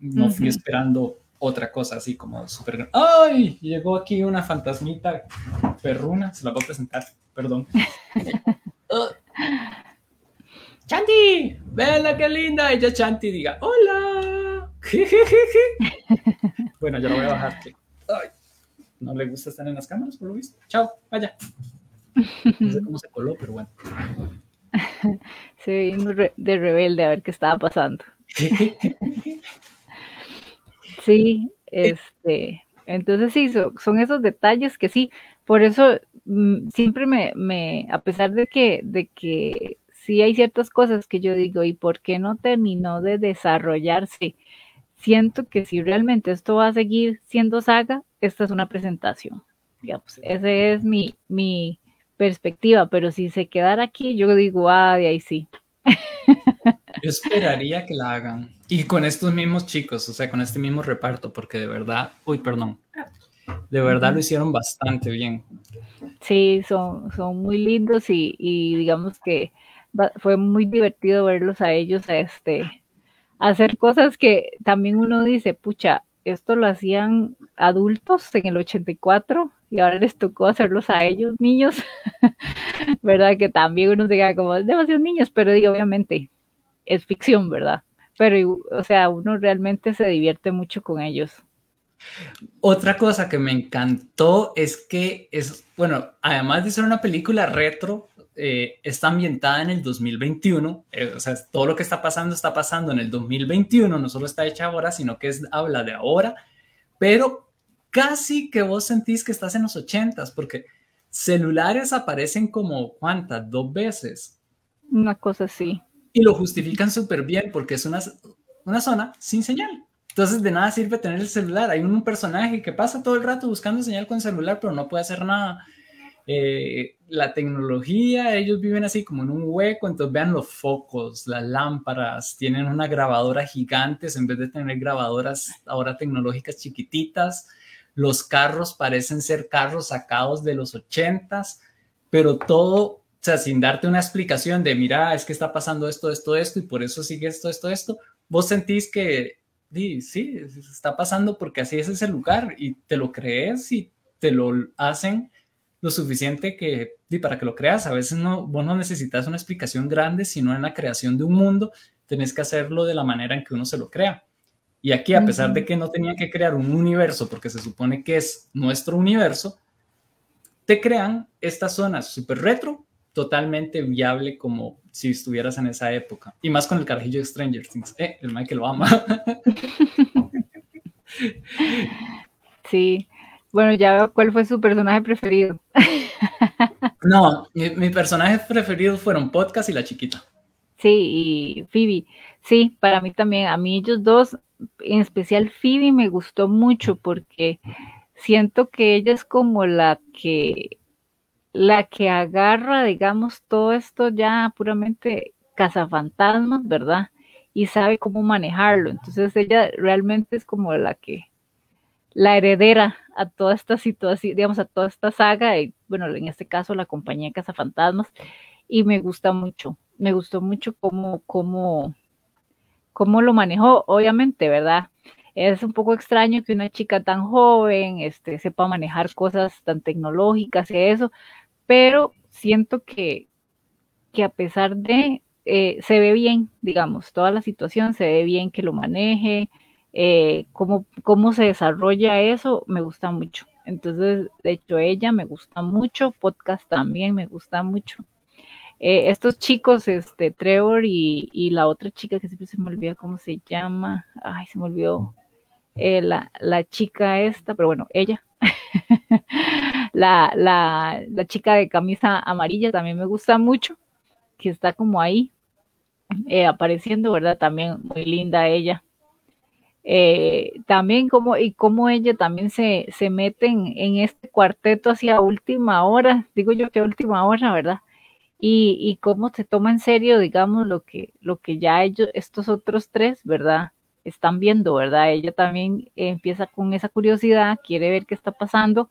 No fui esperando otra cosa así como súper... ¡Ay! Llegó aquí una fantasmita perruna, se la voy a presentar, perdón. uh. ¡Chanti! ¡Vela qué linda! Ella Chanti diga ¡Hola! bueno, ya lo voy a bajar. Ay, no le gusta estar en las cámaras, por lo visto. Chao, vaya. No sé cómo se coló, pero bueno. Se de rebelde a ver qué estaba pasando. sí, este, entonces sí, son, esos detalles que sí, por eso mm, siempre me, me, a pesar de que, de que sí hay ciertas cosas que yo digo, ¿y por qué no terminó de desarrollarse? Siento que si realmente esto va a seguir siendo saga, esta es una presentación. Digamos, ese es mi, mi, perspectiva, pero si se quedara aquí, yo digo, ah, de ahí sí. Yo esperaría que la hagan. Y con estos mismos chicos, o sea, con este mismo reparto, porque de verdad, uy, perdón, de verdad lo hicieron bastante bien. Sí, son, son muy lindos y, y digamos que fue muy divertido verlos a ellos este, hacer cosas que también uno dice, pucha, esto lo hacían adultos en el 84 y ahora les tocó hacerlos a ellos, niños, ¿verdad? Que también uno diga como demasiados niños, pero digo, obviamente es ficción, ¿verdad? Pero, o sea, uno realmente se divierte mucho con ellos. Otra cosa que me encantó es que es, bueno, además de ser una película retro, eh, está ambientada en el 2021, eh, o sea, todo lo que está pasando está pasando en el 2021, no solo está hecha ahora, sino que es, habla de ahora, pero casi que vos sentís que estás en los ochentas, porque celulares aparecen como, ¿cuántas? Dos veces. Una cosa así. Y lo justifican súper bien porque es una, una zona sin señal. Entonces de nada sirve tener el celular. Hay un personaje que pasa todo el rato buscando señal con el celular, pero no puede hacer nada. Eh, la tecnología, ellos viven así como en un hueco, entonces vean los focos, las lámparas, tienen una grabadora gigantes en vez de tener grabadoras ahora tecnológicas chiquititas los carros parecen ser carros sacados de los ochentas, pero todo, o sea, sin darte una explicación de, mira, es que está pasando esto, esto, esto, y por eso sigue esto, esto, esto, vos sentís que, sí, está pasando porque así es ese lugar, y te lo crees y te lo hacen lo suficiente que, para que lo creas, a veces no, vos no necesitas una explicación grande, sino en la creación de un mundo, tenés que hacerlo de la manera en que uno se lo crea. Y aquí, a pesar de que no tenían que crear un universo, porque se supone que es nuestro universo, te crean esta zona súper retro, totalmente viable como si estuvieras en esa época. Y más con el carajillo de Stranger Things. Eh, el Mike lo ama. Sí. Bueno, ya veo cuál fue su personaje preferido. no, mi, personaje preferido fueron Podcast y la chiquita. Sí, y Phoebe. Sí, para mí también. A mí ellos dos, en especial Phoebe, me gustó mucho porque siento que ella es como la que la que agarra, digamos, todo esto ya puramente cazafantasmas, ¿verdad? Y sabe cómo manejarlo. Entonces ella realmente es como la que, la heredera a toda esta situación, digamos, a toda esta saga, y bueno, en este caso la compañía de cazafantasmas, y me gusta mucho, me gustó mucho cómo, cómo, cómo lo manejó, obviamente, ¿verdad? Es un poco extraño que una chica tan joven este, sepa manejar cosas tan tecnológicas y eso, pero siento que, que a pesar de, eh, se ve bien, digamos, toda la situación, se ve bien que lo maneje, eh, cómo, cómo se desarrolla eso, me gusta mucho. Entonces, de hecho, ella me gusta mucho, podcast también me gusta mucho. Eh, estos chicos, este, Trevor y, y, la otra chica que siempre se me olvida cómo se llama, ay, se me olvidó, la, la chica esta, pero bueno, ella, la, la, la, chica de camisa amarilla también me gusta mucho, que está como ahí eh, apareciendo, ¿verdad? También muy linda ella. Eh, también como y cómo ella también se, se mete en, este cuarteto hacia última hora, digo yo que última hora, ¿verdad? Y, y cómo se toma en serio, digamos, lo que, lo que ya ellos, estos otros tres, ¿verdad? están viendo, ¿verdad? Ella también empieza con esa curiosidad, quiere ver qué está pasando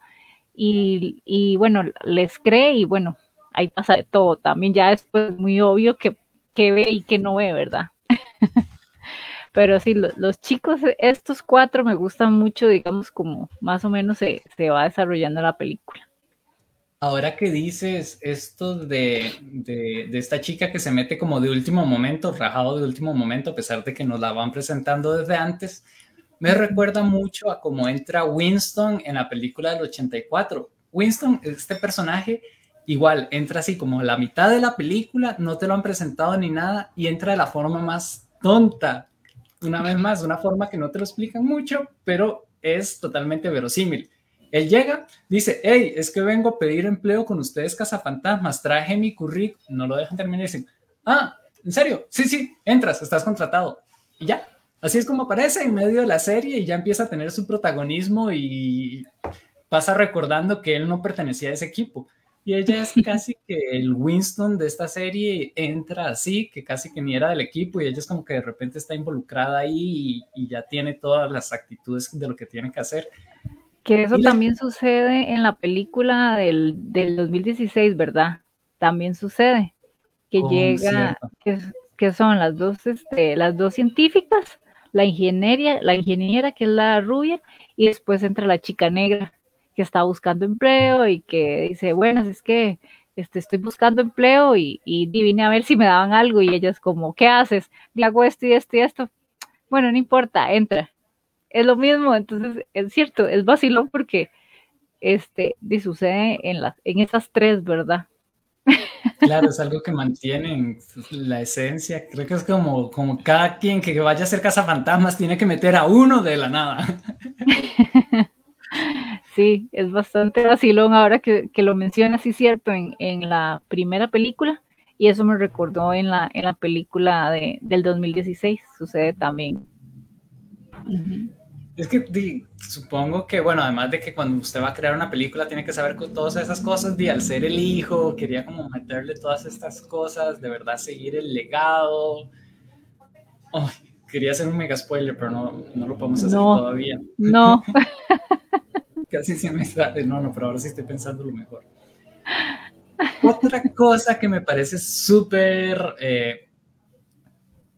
y, bueno, les cree y bueno, ahí pasa de todo. También ya es pues, muy obvio que, que ve y que no ve, ¿verdad? Pero sí, los, chicos, estos cuatro me gustan mucho, digamos, como más o menos se, se va desarrollando la película. Ahora que dices esto de, de, esta chica que se mete como de último momento, rajado de último momento, a pesar de que nos la van presentando desde antes, me recuerda mucho a cómo entra Winston en la película del 84. Winston, este personaje, igual entra así como a la mitad de la película, no te lo han presentado ni nada y entra de la forma más tonta. Una vez más, una forma que no te lo explican mucho, pero es totalmente verosímil él llega, dice, hey, es que vengo a pedir empleo con ustedes, cazafantasmas, traje mi currículum, no lo dejan terminar dicen, ah, ¿en serio? Sí, sí, entras, estás contratado. Y ya, así es como aparece en medio de la serie y ya empieza a tener su protagonismo y pasa recordando que él no pertenecía a ese equipo. Y ella es casi que el Winston de esta serie entra así, que casi que ni era del equipo y ella es como que de repente está involucrada ahí y, y ya tiene todas las actitudes de lo que tiene que hacer. Que eso también sucede en la película del, del 2016, ¿verdad? También sucede que oh, llega, que, son las dos, este, las dos científicas, la ingeniería, la ingeniera que es la rubia, y después entra la chica negra que está buscando empleo y que dice, bueno, es que este, estoy buscando empleo y, y vine a ver si me daban algo y ella es como, ¿qué haces? Y hago esto y esto y esto. Bueno, no importa, entra es lo mismo, entonces es cierto, es vacilón porque este sucede en las en esas tres, ¿verdad? Claro, es algo que mantienen la esencia. Creo que es como, como cada quien que vaya a hacer cazafantasmas tiene que meter a uno de la nada. Sí, es bastante vacilón ahora que, lo mencionas, sí, cierto, en, en, la primera película, y eso me recordó en la, en la película de, del 2016, sucede también. Es que supongo que, bueno, además de que cuando usted va a crear una película tiene que saber con todas esas cosas, y al ser el hijo, quería como meterle todas estas cosas, de verdad seguir el legado. quería hacer un mega spoiler, pero no, no lo podemos hacer todavía. No. Casi se me sale, no, no, pero ahora sí estoy pensando lo mejor. Otra cosa que me parece súper eh,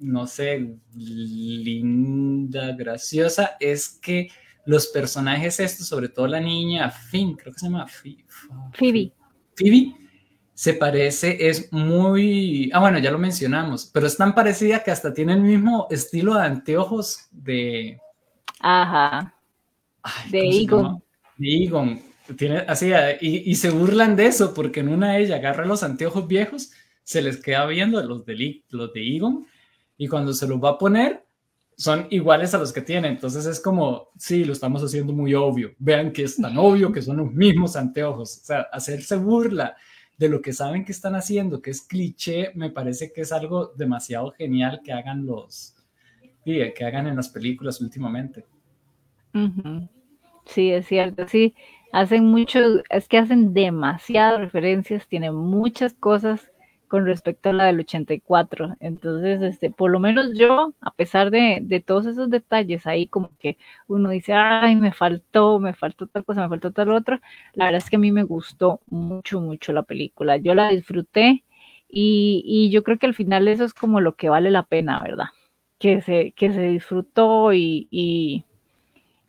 no sé, linda, graciosa, es que los personajes estos, sobre todo la niña Finn, creo que se llama Phoebe. Phoebe se parece, es muy, ah bueno, ya lo mencionamos, pero es tan parecida que hasta tiene el mismo estilo de anteojos de... Ajá. de Egon. De Egon. Tiene, así, y, y, se burlan de eso, porque en una de ellas agarra los anteojos viejos, se les queda viendo los de, los de Egon y cuando se los va a poner, son iguales a los que tiene. Entonces es como, sí, lo estamos haciendo muy obvio. Vean que es tan obvio que son los mismos anteojos. O sea, hacerse burla de lo que saben que están haciendo, que es cliché, me parece que es algo demasiado genial que hagan los, que hagan en las películas últimamente. Sí, es cierto, sí, hacen mucho, es que hacen demasiadas referencias, tienen muchas cosas con respecto a la del 84. Entonces, este, por lo menos yo, a pesar de, de, todos esos detalles ahí, como que uno dice, ay, me faltó, me faltó tal cosa, me faltó tal otra, la verdad es que a mí me gustó mucho, mucho la película. Yo la disfruté y, y yo creo que al final eso es como lo que vale la pena, ¿verdad? Que se, que se disfrutó y, y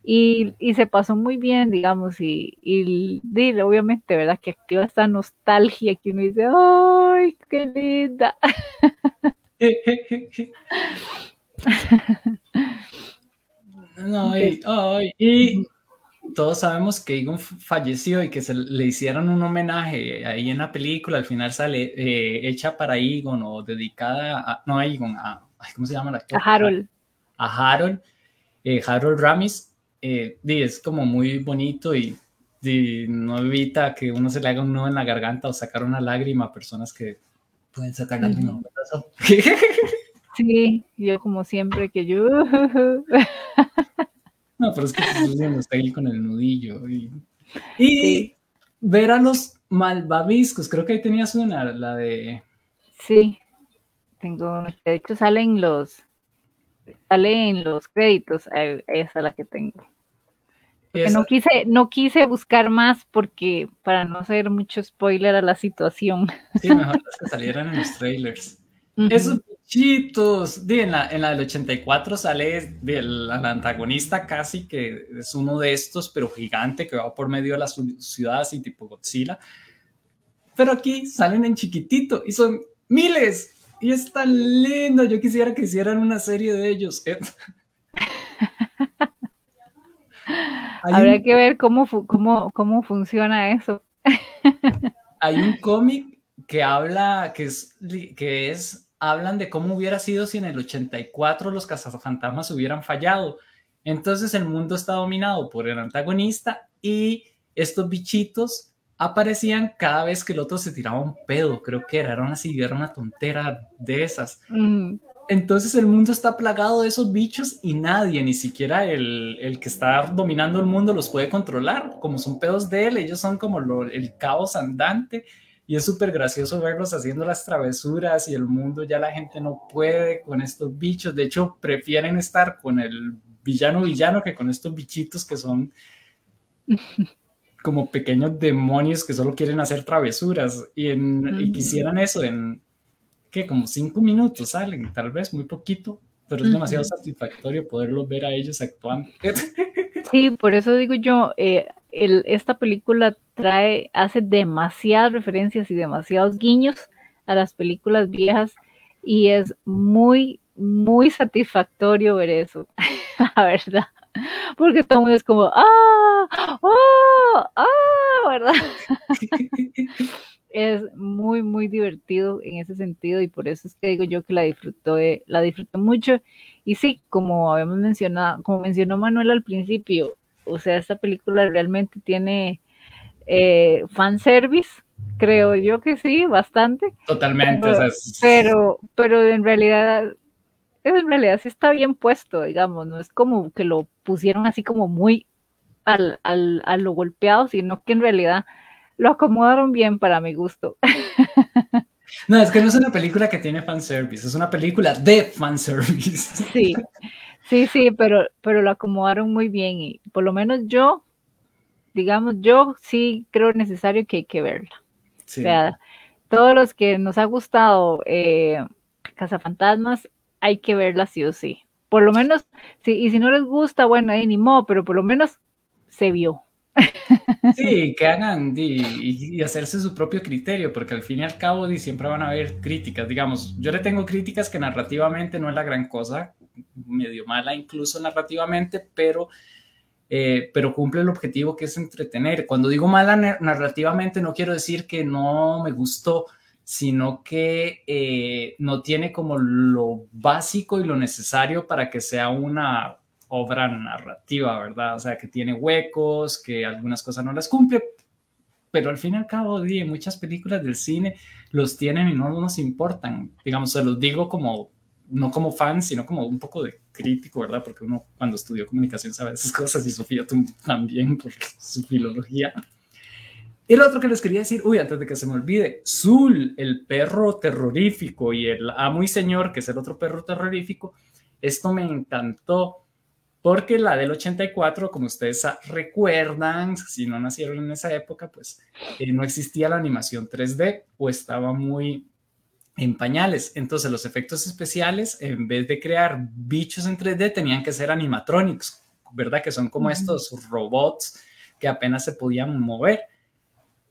y, se pasó muy bien, digamos, y, y, obviamente, ¿verdad? Que activa esta nostalgia que uno dice, ¡ay, qué linda! no, y, y, todos sabemos que Egon falleció y que se le hicieron un homenaje ahí en la película, al final sale eh, hecha para Egon o dedicada a, no a Egon, a, ¿cómo se llama la actor? A Harold. A Harold, eh, Harold Ramis, eh, es como muy bonito y, no evita que uno se le haga un nudo en la garganta o sacar una lágrima a personas que pueden sacar lágrimas. Sí, yo como siempre que yo... no, pero es que está ahí con el nudillo. Y, ver a los malvaviscos, creo que ahí tenías una, la de... Sí, tengo, de hecho salen los, salen los créditos, esa es la que tengo no quise, no quise buscar más porque para no hacer mucho spoiler a la situación. Sí, mejor que salieran en los trailers. Esos bichitos. en, la, en la del 84 sale el, antagonista casi, que es uno de estos, pero gigante, que va por medio de las ciudades y tipo Godzilla. Pero aquí salen en chiquitito y son miles. Y es tan lindo. Yo quisiera que hicieran una serie de ellos. Habrá que ver cómo, cómo, cómo funciona eso. Hay un cómic que habla, que es, que es, hablan de cómo hubiera sido si en el 84 los cazafantasmas hubieran fallado. Entonces el mundo está dominado por el antagonista y estos bichitos aparecían cada vez que el otro se tiraba un pedo, creo que era, era una, era una tontera de esas. Mm. Entonces el mundo está plagado de esos bichos y nadie, ni siquiera el, que está dominando el mundo, los puede controlar. Como son pedos de él, ellos son como el caos andante y es súper gracioso verlos haciendo las travesuras y el mundo ya la gente no puede con estos bichos. De hecho, prefieren estar con el villano villano que con estos bichitos que son como pequeños demonios que solo quieren hacer travesuras y, y quisieran eso en, que como cinco minutos salen, tal vez muy poquito, pero es demasiado satisfactorio poderlos ver a ellos actuando. Sí, por eso digo yo, eh, esta película trae, hace demasiadas referencias y demasiados guiños a las películas viejas y es muy, muy satisfactorio ver eso, la verdad. Porque todo es como, ¡ah! ¡ah! ¡ah! ¿Verdad? es muy, muy divertido en ese sentido y por eso es que digo yo que la disfruto, la disfruto mucho. Y sí, como habíamos mencionado, como mencionó Manuel al principio, o sea, esta película realmente tiene eh, fanservice, creo yo que sí, bastante. Totalmente. Pero, pero, en realidad, en realidad sí está bien puesto, digamos, no es como que lo pusieron así como muy al, al, a lo golpeado, sino que en realidad lo acomodaron bien para mi gusto. No, es que no es una película que tiene fanservice, es una película de fanservice. Sí, sí, sí, pero, pero lo acomodaron muy bien y por lo menos yo, digamos, yo sí creo necesario que hay que verla. O sea, todos los que nos ha gustado eh, Cazafantasmas, hay que verla sí o sí. Por lo menos, sí, y si no les gusta, bueno, ahí ni modo, pero por lo menos se vio. Sí, que hagan y, hacerse su propio criterio, porque al fin y al cabo siempre van a haber críticas. Digamos, yo le tengo críticas que narrativamente no es la gran cosa, medio mala incluso narrativamente, pero, eh, pero cumple el objetivo que es entretener. Cuando digo mala narrativamente no quiero decir que no me gustó, sino que eh, no tiene como lo básico y lo necesario para que sea una obra narrativa, ¿verdad? O sea, que tiene huecos, que algunas cosas no las cumple, pero al fin y al cabo, muchas películas del cine los tienen y no nos importan. Digamos, se los digo como, no como fan, sino como un poco de crítico, ¿verdad? Porque uno cuando estudió comunicación sabe esas cosas y Sofía también por su filología. Y lo otro que les quería decir, uy, antes de que se me olvide, Zul, el perro terrorífico y el amo y señor, que es el otro perro terrorífico, esto me encantó porque la del 84, como ustedes recuerdan, si no nacieron en esa época, pues eh, no existía la animación 3D o estaba muy en pañales. Entonces los efectos especiales, en vez de crear bichos en 3D, tenían que ser animatronics, ¿verdad? Que son como estos robots que apenas se podían mover.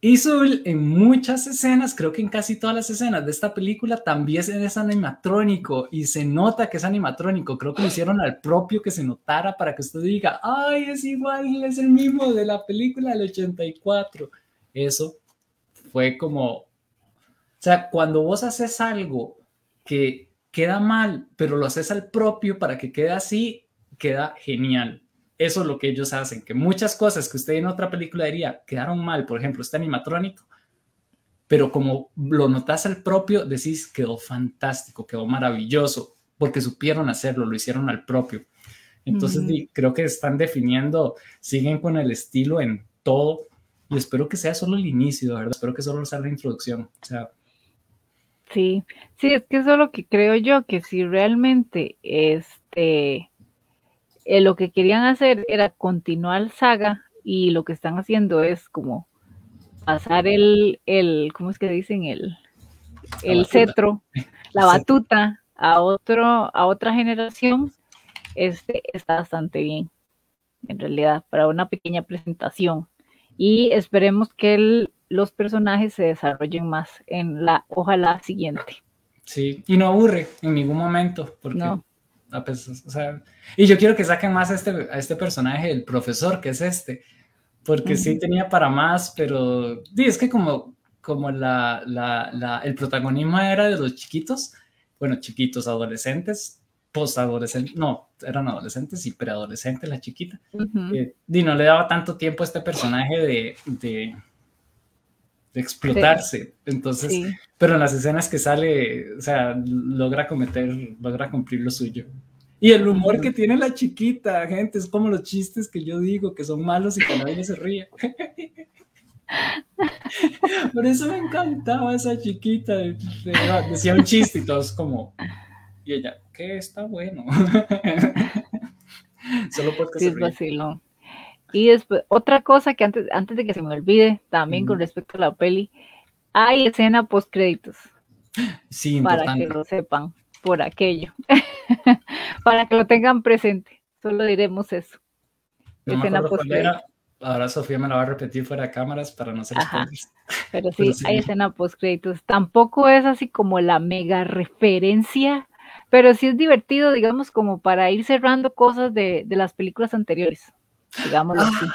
Y en muchas escenas, creo que en casi todas las escenas de esta película también es animatrónico y se nota que es animatrónico. Creo que lo hicieron al propio que se notara para que usted diga, ay, es igual, es el mismo de la película del 84. Eso fue como, o sea, cuando vos haces algo que queda mal, pero lo haces al propio para que quede así, queda genial eso es lo que ellos hacen, que muchas cosas que usted en otra película diría quedaron mal, por ejemplo, este animatrónico, pero como lo notas al propio, decís quedó fantástico, quedó maravilloso, porque supieron hacerlo, lo hicieron al propio. Entonces, creo que están definiendo, siguen con el estilo en todo, y espero que sea solo el inicio, ¿verdad? Espero que solo sea la introducción. O sea, sí, sí, es que eso es lo que creo yo, que si realmente este eh, lo que querían hacer era continuar saga y lo que están haciendo es como pasar el, el ¿cómo es que dicen? El, el cetro, la batuta a otro, a otra generación, este está bastante bien, en realidad, para una pequeña presentación. Y esperemos que los personajes se desarrollen más en la, ojalá, siguiente. Sí, y no aburre en ningún momento, porque no y yo quiero que saquen más a este, a este personaje, el profesor, que es este, porque sí tenía para más, pero es que como, como la, la, el protagonismo era de los chiquitos, bueno, chiquitos, adolescentes, postadolescentes, no, eran adolescentes y preadolescentes, la chiquita, eh, y no le daba tanto tiempo a este personaje de, de, explotarse. Entonces, pero en las escenas que sale, o sea, logra cometer, logra cumplir lo suyo. Y el humor que tiene la chiquita, gente, es como los chistes que yo digo que son malos y que nadie se ríe. Por eso me encantaba esa chiquita. Decía un chiste y todos como, y ella, que está bueno. Solo porque sí, se ríe. Y después, otra cosa que antes, antes de que se me olvide, también con respecto a la peli, hay escena post créditos. Sí, Para que lo sepan, por aquello. para que lo tengan presente. Solo diremos eso. escena post Ahora Sofía me la va a repetir fuera de cámaras para no ser Pero sí, hay escena post créditos. Tampoco es así como la mega referencia, pero sí es divertido, digamos, como para ir cerrando cosas de, de las películas anteriores digámoslo así.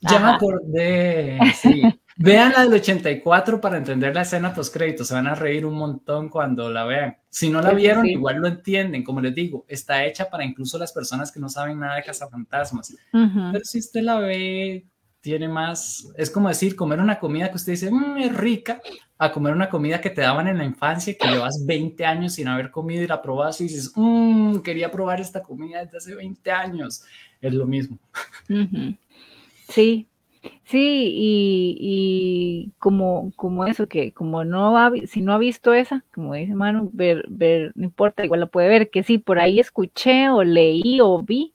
Ya me acordé, sí. Vean la del 84 para entender la escena post crédito. Se van a reír un montón cuando la vean. Si no la vieron, igual lo entienden. Como les digo, está hecha para incluso las personas que no saben nada de cazafantasmas. Pero si usted la ve, tiene más. Es como decir, comer una comida que usted dice, mmm, es rica, a comer una comida que te daban en la infancia, que llevas 20 años sin haber comido y la probas y dices, mmm, quería probar esta comida desde hace 20 años es lo mismo. Sí, sí, y, como, como eso, que como no ha, si no ha visto esa, como dice Manu, ver, ver, no importa, igual la puede ver, que sí, por ahí escuché o leí o vi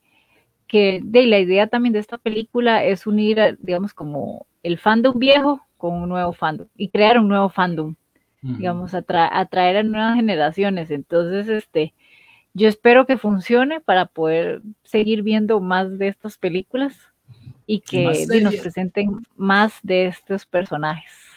que de la idea también de esta película es unir, digamos, como el fandom viejo con un nuevo fandom y crear un nuevo fandom, digamos, atraer a nuevas generaciones. Entonces, este, yo espero que funcione para poder seguir viendo más de estas películas y que nos presenten más de estos personajes.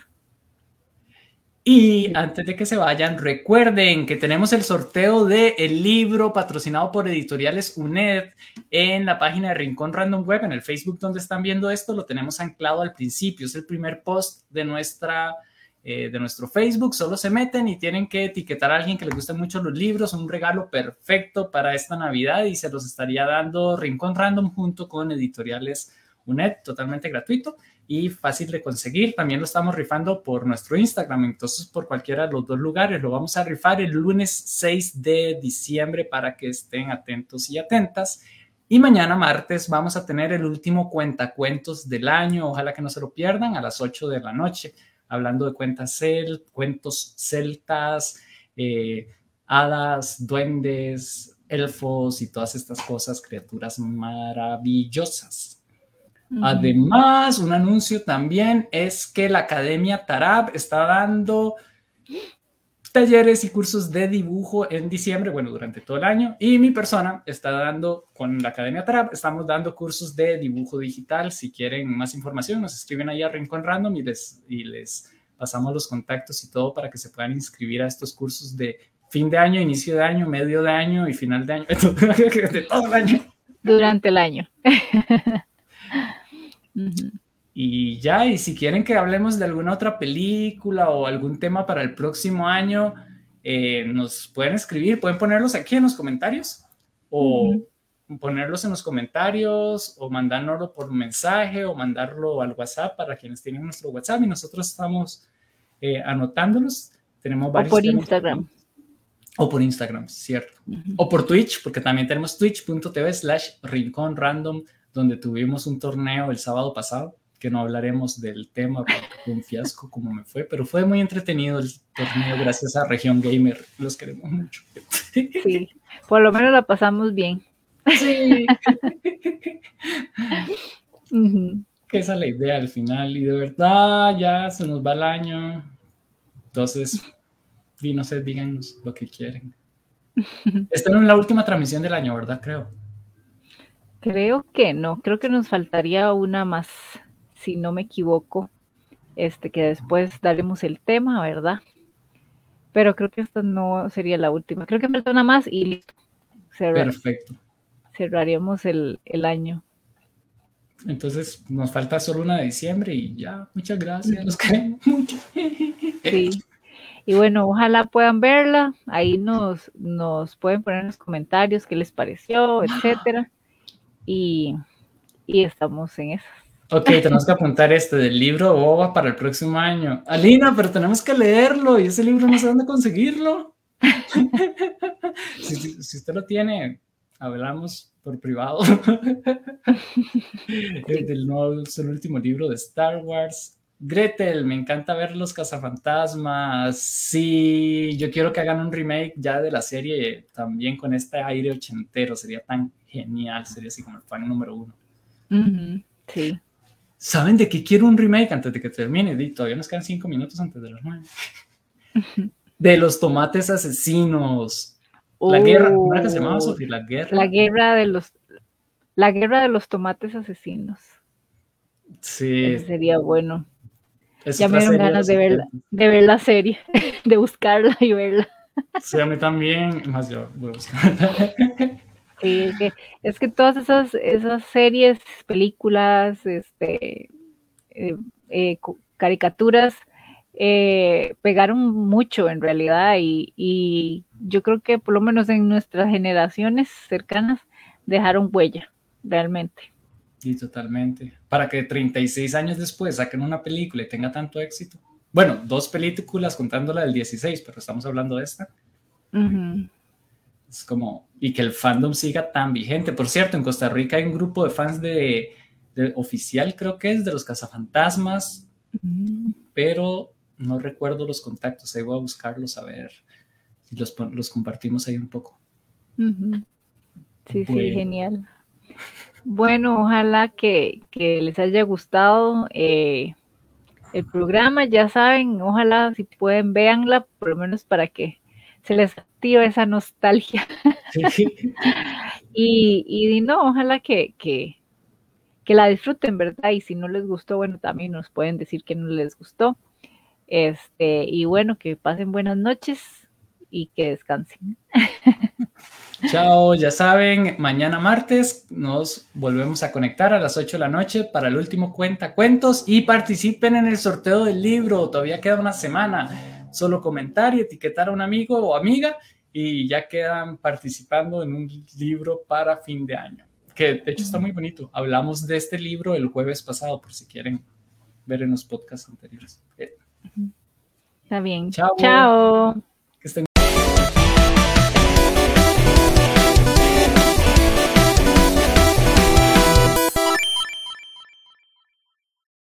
Y antes de que se vayan, recuerden que tenemos el sorteo del el libro patrocinado por Editoriales UNED en la página de Rincón Random Web, en el Facebook donde están viendo esto, lo tenemos anclado al principio, es el primer post de nuestra eh, de nuestro Facebook, solo se meten y tienen que etiquetar a alguien que les gusten mucho los libros, un regalo perfecto para esta Navidad y se los estaría dando Rincón Random junto con editoriales UNED, totalmente gratuito y fácil de conseguir. También lo estamos rifando por nuestro Instagram, entonces por cualquiera de los dos lugares lo vamos a rifar el lunes 6 de diciembre para que estén atentos y atentas. Y mañana martes vamos a tener el último cuentacuentos del año, ojalá que no se lo pierdan, a las 8 de la noche, hablando de cuentas cel, cuentos celtas, eh, hadas, duendes, elfos y todas estas cosas, criaturas maravillosas. Además, un anuncio también es que la Academia Tarab está dando talleres y cursos de dibujo en diciembre, bueno, durante todo el año. Y mi persona está dando, con la Academia Tarab, estamos dando cursos de dibujo digital. Si quieren más información, nos escriben ahí a Rincón Random y les, y les pasamos los contactos y todo para que se puedan inscribir a estos cursos de fin de año, inicio de año, medio de año y final de año, de todo el año. Durante el año. Y ya, y si quieren que hablemos de alguna otra película o algún tema para el próximo año, eh, nos pueden escribir, pueden ponerlos aquí en los comentarios o ponerlos en los comentarios o mandárnoslo por mensaje o mandarlo al WhatsApp para quienes tienen nuestro WhatsApp y nosotros estamos eh, anotándolos. Tenemos varios. O por Instagram. O por Instagram, cierto. O por Twitch, porque también tenemos twitch.tv slash rincón random donde tuvimos un torneo el sábado pasado, que no hablaremos del tema porque fue un fiasco como me fue, pero fue muy entretenido el torneo gracias a Región Gamer, los queremos mucho. Sí, por lo menos la pasamos bien. Sí. Que esa es la idea al final y de verdad ya se nos va el año. Entonces, y no sé, díganos lo que quieren. Esta no es la última transmisión del año, ¿verdad? Creo. Creo que no, creo que nos faltaría una más, si no me equivoco, este que después daremos el tema, ¿verdad? Pero creo que esta no sería la última. Creo que falta una más y listo. Perfecto. Cerraríamos el, el, año. Entonces nos falta solo una de diciembre y ya, muchas gracias, los queremos mucho. Sí. Y bueno, ojalá puedan verla. Ahí nos, nos pueden poner en los comentarios qué les pareció, etcétera y, estamos en eso. Ok, tenemos que apuntar este del libro Boba para el próximo año. Alina, pero tenemos que leerlo y ese libro no sé dónde conseguirlo. si, usted lo tiene, hablamos por privado. del nuevo, es el último libro de Star Wars. Gretel, me encanta ver los cazafantasmas. Sí, yo quiero que hagan un remake ya de la serie también con este aire ochentero. Sería tan genial, sería así como el fan número uno. sí. ¿Saben de qué quiero un remake antes de que termine? todavía nos quedan cinco minutos antes de las nueve. De los tomates asesinos. La guerra, ¿cómo era que se llamaba, oh, Sofía? La guerra. La guerra de los, la guerra de los tomates asesinos. Sí. sería bueno. Ya me dieron ganas de ver, de ver la serie, de buscarla y verla. Sí, a mí también. Más yo voy a buscarla. Sí, es que, todas esas, esas series, películas, este, eh, eh, caricaturas, eh, pegaron mucho en realidad y, yo creo que por lo menos en nuestras generaciones cercanas dejaron huella, realmente. Sí, totalmente. Para que 36 años después saquen una película y tenga tanto éxito. Bueno, dos películas contando la del 16, pero estamos hablando de esta. Es como, y que el fandom siga tan vigente. Por cierto, en Costa Rica hay un grupo de fans de, oficial, creo que es, de los cazafantasmas, pero no recuerdo los contactos. Ahí voy a buscarlos a ver si los, los compartimos ahí un poco. Sí, sí, genial. Bueno, ojalá que, les haya gustado eh, el programa. Ya saben, ojalá si pueden, véanla, por lo menos para que se les activa esa nostalgia. y, y no, ojalá que, que, la disfruten, ¿verdad? Y si no les gustó, bueno, también nos pueden decir que no les gustó. Este, y bueno, que pasen buenas noches y que descansen. Chao, ya saben, mañana martes nos volvemos a conectar a las 8 de la noche para el último cuenta cuentos y participen en el sorteo del libro. Todavía queda una semana. Solo comentar y etiquetar a un amigo o amiga y ya quedan participando en un libro para fin de año, que de hecho está muy bonito. Hablamos de este libro el jueves pasado por si quieren ver en los podcasts anteriores. Está bien. Chao. Chao.